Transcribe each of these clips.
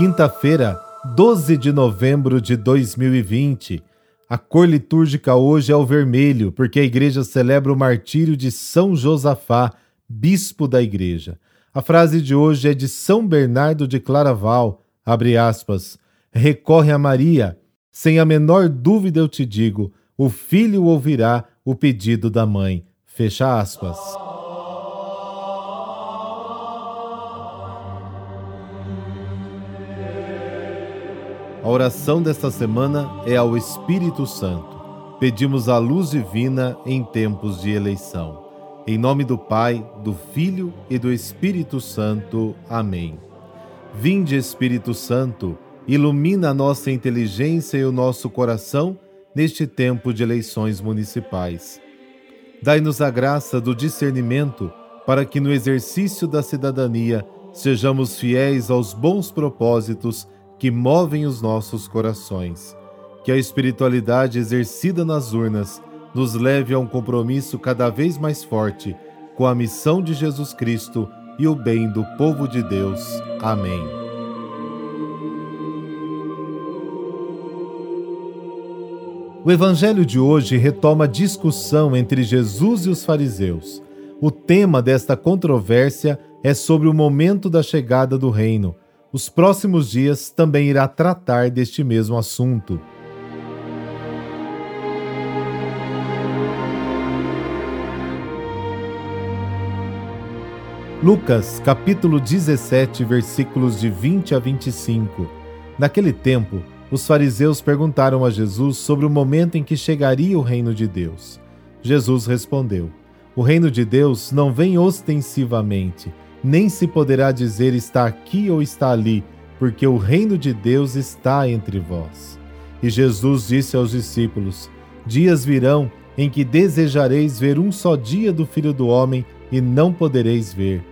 Quinta-feira, 12 de novembro de 2020. A cor litúrgica hoje é o vermelho, porque a igreja celebra o martírio de São Josafá, bispo da igreja. A frase de hoje é de São Bernardo de Claraval, abre aspas, recorre a Maria, sem a menor dúvida eu te digo, o filho ouvirá o pedido da mãe, fecha aspas. A oração desta semana é ao Espírito Santo. Pedimos a luz divina em tempos de eleição. Em nome do Pai, do Filho e do Espírito Santo. Amém. Vinde, Espírito Santo, ilumina a nossa inteligência e o nosso coração neste tempo de eleições municipais. Dai-nos a graça do discernimento para que no exercício da cidadania sejamos fiéis aos bons propósitos que movem os nossos corações. Que a espiritualidade exercida nas urnas nos leve a um compromisso cada vez mais forte com a missão de Jesus Cristo e o bem do povo de Deus. Amém. O evangelho de hoje retoma a discussão entre Jesus e os fariseus. O tema desta controvérsia é sobre o momento da chegada do reino. Os próximos dias também irá tratar deste mesmo assunto. Lucas, capítulo 17, versículos de 20 a 25. Naquele tempo, os fariseus perguntaram a Jesus sobre o momento em que chegaria o reino de Deus. Jesus respondeu: O reino de Deus não vem ostensivamente, nem se poderá dizer está aqui ou está ali, porque o reino de Deus está entre vós. E Jesus disse aos discípulos: Dias virão em que desejareis ver um só dia do Filho do Homem e não podereis ver.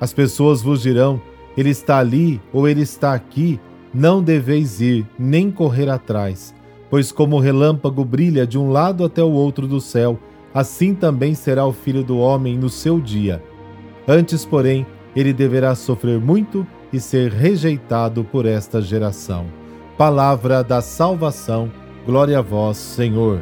As pessoas vos dirão: Ele está ali ou ele está aqui. Não deveis ir, nem correr atrás, pois como o relâmpago brilha de um lado até o outro do céu, assim também será o filho do homem no seu dia. Antes, porém, ele deverá sofrer muito e ser rejeitado por esta geração. Palavra da salvação, glória a vós, Senhor.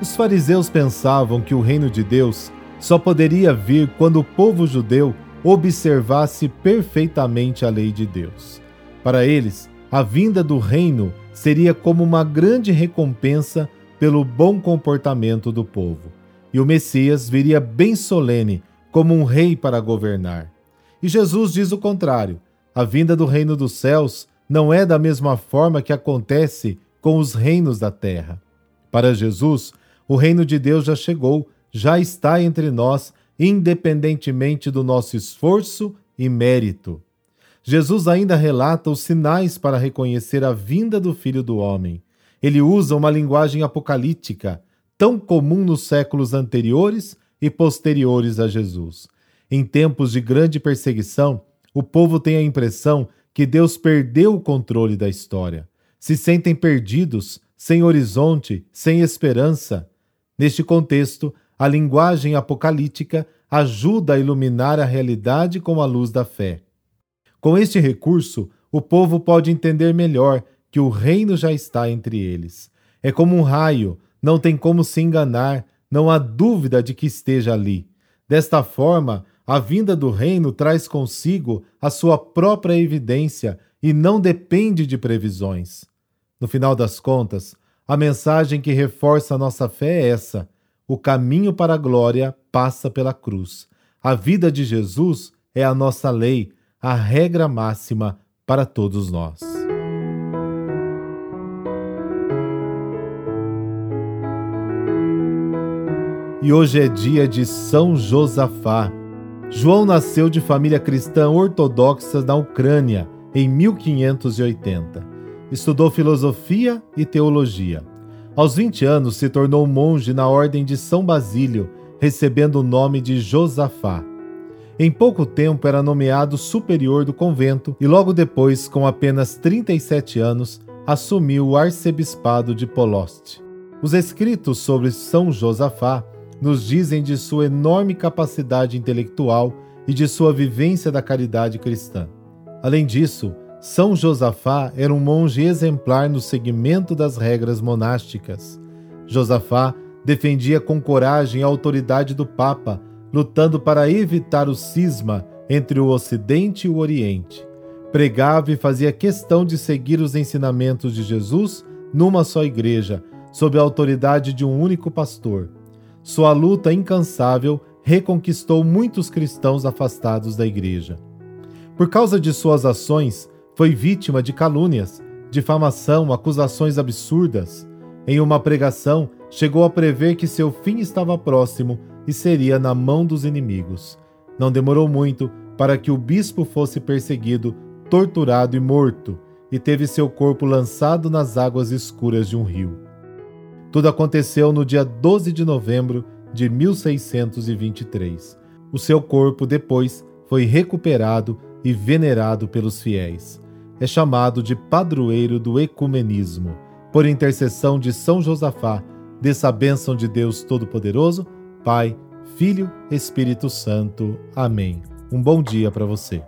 Os fariseus pensavam que o reino de Deus só poderia vir quando o povo judeu observasse perfeitamente a lei de Deus. Para eles, a vinda do reino seria como uma grande recompensa pelo bom comportamento do povo. E o Messias viria bem solene, como um rei para governar. E Jesus diz o contrário: a vinda do reino dos céus não é da mesma forma que acontece com os reinos da terra. Para Jesus, o reino de Deus já chegou, já está entre nós, independentemente do nosso esforço e mérito. Jesus ainda relata os sinais para reconhecer a vinda do Filho do Homem. Ele usa uma linguagem apocalíptica, tão comum nos séculos anteriores e posteriores a Jesus. Em tempos de grande perseguição, o povo tem a impressão que Deus perdeu o controle da história. Se sentem perdidos, sem horizonte, sem esperança. Neste contexto, a linguagem apocalíptica ajuda a iluminar a realidade com a luz da fé. Com este recurso, o povo pode entender melhor que o reino já está entre eles. É como um raio, não tem como se enganar, não há dúvida de que esteja ali. Desta forma, a vinda do reino traz consigo a sua própria evidência e não depende de previsões. No final das contas, a mensagem que reforça nossa fé é essa: o caminho para a glória passa pela cruz. A vida de Jesus é a nossa lei, a regra máxima para todos nós. E hoje é dia de São Josafá. João nasceu de família cristã ortodoxa na Ucrânia em 1580. Estudou filosofia e teologia. Aos 20 anos, se tornou monge na Ordem de São Basílio, recebendo o nome de Josafá. Em pouco tempo era nomeado superior do convento e logo depois, com apenas 37 anos, assumiu o arcebispado de Poloste. Os escritos sobre São Josafá nos dizem de sua enorme capacidade intelectual e de sua vivência da caridade cristã. Além disso, São Josafá era um monge exemplar no seguimento das regras monásticas. Josafá defendia com coragem a autoridade do Papa, lutando para evitar o cisma entre o Ocidente e o Oriente. Pregava e fazia questão de seguir os ensinamentos de Jesus numa só igreja, sob a autoridade de um único pastor. Sua luta incansável reconquistou muitos cristãos afastados da igreja. Por causa de suas ações, foi vítima de calúnias, difamação, acusações absurdas. Em uma pregação, chegou a prever que seu fim estava próximo e seria na mão dos inimigos. Não demorou muito para que o bispo fosse perseguido, torturado e morto, e teve seu corpo lançado nas águas escuras de um rio. Tudo aconteceu no dia 12 de novembro de 1623. O seu corpo depois foi recuperado e venerado pelos fiéis. É chamado de padroeiro do ecumenismo. Por intercessão de São Josafá, dessa bênção de Deus Todo-Poderoso, Pai, Filho, Espírito Santo. Amém. Um bom dia para você.